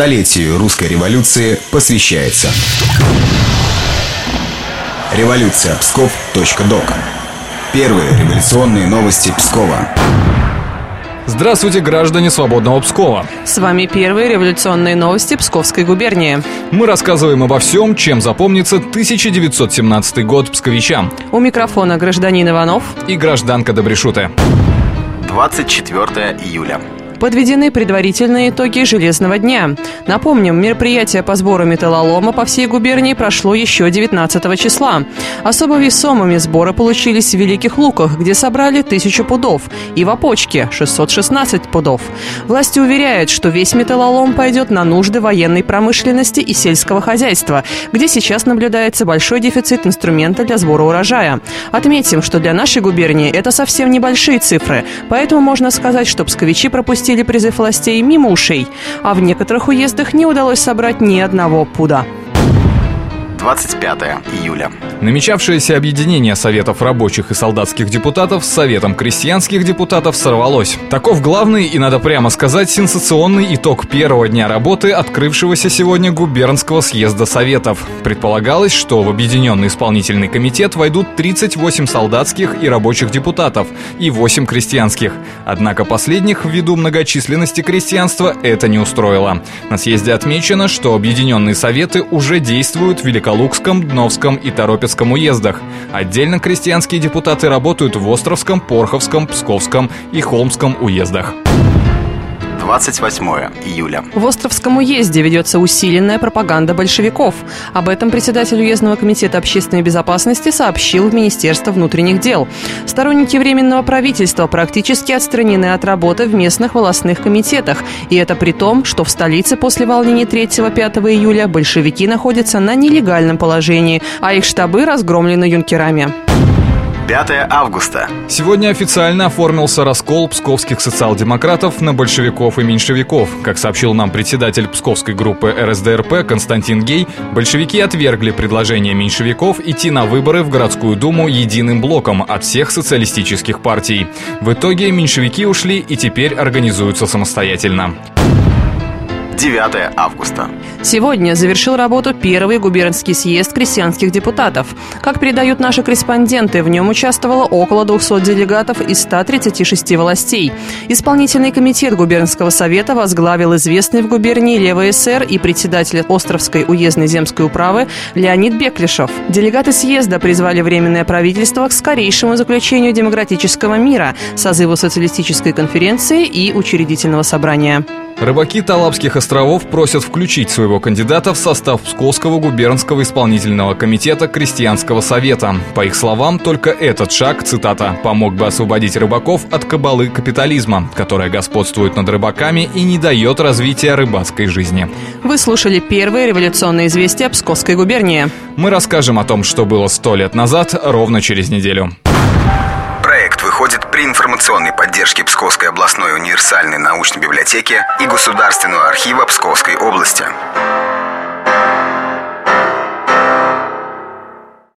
столетию русской революции посвящается. Революция Псков.док. Первые революционные новости Пскова. Здравствуйте, граждане свободного Пскова. С вами первые революционные новости Псковской губернии. Мы рассказываем обо всем, чем запомнится 1917 год псковичам. У микрофона гражданин Иванов и гражданка Добрешуты. 24 июля. Подведены предварительные итоги «Железного дня». Напомним, мероприятие по сбору металлолома по всей губернии прошло еще 19 числа. Особо весомыми сборы получились в Великих Луках, где собрали тысячу пудов, и в Опочке – 616 пудов. Власти уверяют, что весь металлолом пойдет на нужды военной промышленности и сельского хозяйства, где сейчас наблюдается большой дефицит инструмента для сбора урожая. Отметим, что для нашей губернии это совсем небольшие цифры, поэтому можно сказать, что псковичи пропустили пропустили призыв властей мимо ушей, а в некоторых уездах не удалось собрать ни одного пуда. 25 июля. Намечавшееся объединение Советов рабочих и солдатских депутатов с Советом крестьянских депутатов сорвалось. Таков главный и, надо прямо сказать, сенсационный итог первого дня работы открывшегося сегодня губернского съезда Советов. Предполагалось, что в Объединенный исполнительный комитет войдут 38 солдатских и рабочих депутатов и 8 крестьянских. Однако последних, ввиду многочисленности крестьянства, это не устроило. На съезде отмечено, что Объединенные Советы уже действуют в Великолукском, Дновском и Торопецком уездах. Отдельно крестьянские депутаты работают в Островском, Порховском, Псковском и Холмском уездах. 28 июля. В Островском уезде ведется усиленная пропаганда большевиков. Об этом председатель уездного комитета общественной безопасности сообщил в Министерство внутренних дел. Сторонники Временного правительства практически отстранены от работы в местных волостных комитетах. И это при том, что в столице после волнений 3-5 июля большевики находятся на нелегальном положении, а их штабы разгромлены юнкерами. 5 августа. Сегодня официально оформился раскол псковских социал-демократов на большевиков и меньшевиков. Как сообщил нам председатель псковской группы РСДРП Константин Гей, большевики отвергли предложение меньшевиков идти на выборы в городскую думу единым блоком от всех социалистических партий. В итоге меньшевики ушли и теперь организуются самостоятельно. 9 августа. Сегодня завершил работу первый губернский съезд крестьянских депутатов. Как передают наши корреспонденты, в нем участвовало около 200 делегатов из 136 властей. Исполнительный комитет губернского совета возглавил известный в губернии левый СР и председатель Островской уездной земской управы Леонид Беклишев. Делегаты съезда призвали Временное правительство к скорейшему заключению демократического мира, созыву социалистической конференции и учредительного собрания. Рыбаки Талапских островов просят включить своего кандидата в состав Псковского губернского исполнительного комитета Крестьянского совета. По их словам, только этот шаг, цитата, «помог бы освободить рыбаков от кабалы капитализма, которая господствует над рыбаками и не дает развития рыбацкой жизни». Вы слушали первые революционные известия Псковской губернии. Мы расскажем о том, что было сто лет назад, ровно через неделю информационной поддержке Псковской областной универсальной научной библиотеки и Государственного архива Псковской области.